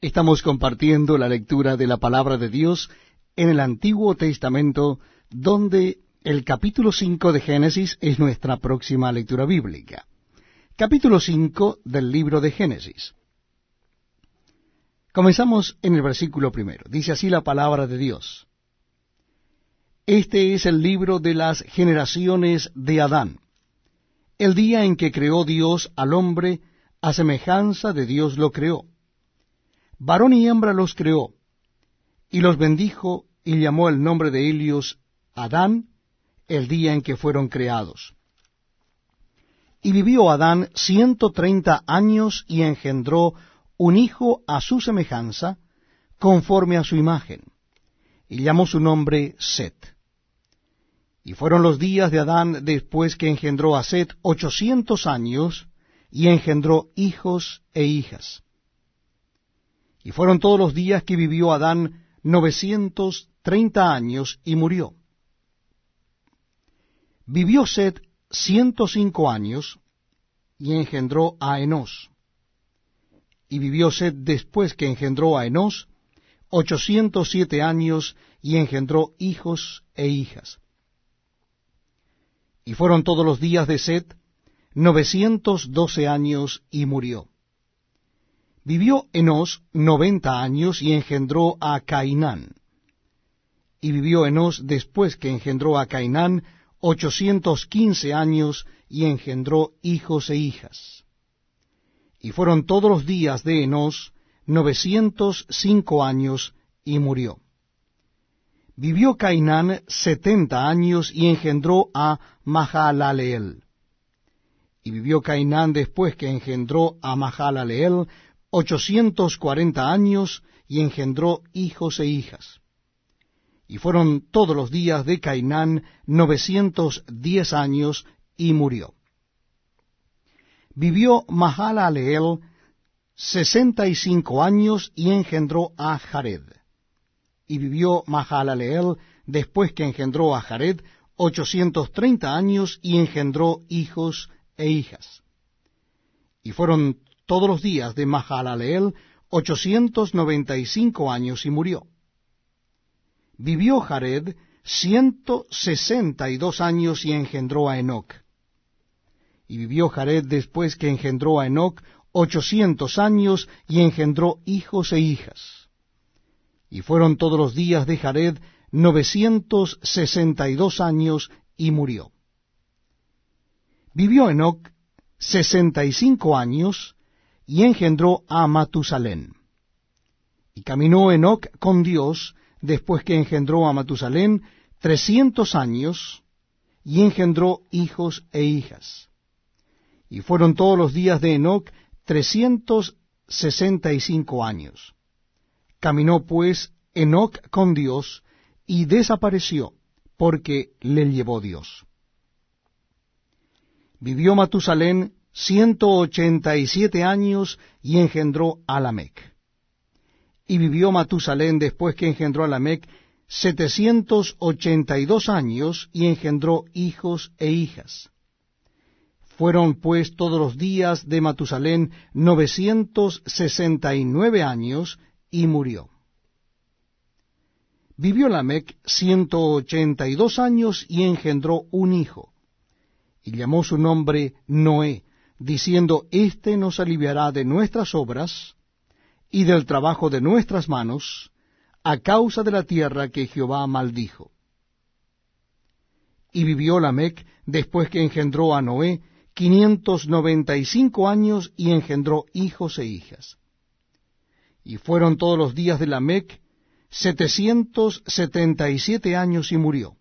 Estamos compartiendo la lectura de la palabra de Dios en el Antiguo Testamento, donde el capítulo 5 de Génesis es nuestra próxima lectura bíblica. Capítulo 5 del libro de Génesis. Comenzamos en el versículo primero. Dice así la palabra de Dios. Este es el libro de las generaciones de Adán. El día en que creó Dios al hombre, a semejanza de Dios lo creó varón y hembra los creó, y los bendijo y llamó el nombre de ellos Adán el día en que fueron creados. Y vivió Adán ciento treinta años y engendró un hijo a su semejanza, conforme a su imagen, y llamó su nombre Set. Y fueron los días de Adán después que engendró a Set ochocientos años, y engendró hijos e hijas. Y fueron todos los días que vivió Adán novecientos treinta años y murió. Vivió Set ciento cinco años y engendró a Enos. Y vivió Set después que engendró a Enos ochocientos siete años y engendró hijos e hijas. Y fueron todos los días de Set novecientos doce años y murió. Vivió Enos noventa años y engendró a Cainán. Y vivió Enos después que engendró a Cainán ochocientos quince años y engendró hijos e hijas. Y fueron todos los días de Enos novecientos cinco años y murió. Vivió Cainán setenta años y engendró a Mahalaleel. Y vivió Cainán después que engendró a Mahalaleel ochocientos cuarenta años y engendró hijos e hijas. Y fueron todos los días de Cainán novecientos diez años y murió. Vivió Mahalaleel sesenta y cinco años y engendró a Jared. Y vivió Mahalaleel después que engendró a Jared ochocientos treinta años y engendró hijos e hijas. Y fueron todos los días de Mahalaleel ochocientos noventa y cinco años y murió. Vivió Jared ciento sesenta y dos años y engendró a Enoc. Y vivió Jared después que engendró a Enoc ochocientos años y engendró hijos e hijas. Y fueron todos los días de Jared novecientos sesenta y dos años y murió. Vivió Enoc sesenta y cinco años y engendró a Matusalén. Y caminó Enoc con Dios después que engendró a Matusalén trescientos años, y engendró hijos e hijas. Y fueron todos los días de Enoc trescientos sesenta y cinco años. Caminó pues Enoc con Dios, y desapareció, porque le llevó Dios. Vivió Matusalén ciento ochenta y siete años y engendró a Lamec. Y vivió Matusalén después que engendró a Lamec setecientos ochenta y dos años y engendró hijos e hijas. Fueron pues todos los días de Matusalén novecientos sesenta y nueve años y murió. Vivió Lamec ciento ochenta y dos años y engendró un hijo, y llamó su nombre Noé, diciendo, Este nos aliviará de nuestras obras y del trabajo de nuestras manos, a causa de la tierra que Jehová maldijo. Y vivió Lamec después que engendró a Noé quinientos noventa y cinco años y engendró hijos e hijas. Y fueron todos los días de Lamec setecientos setenta y siete años y murió.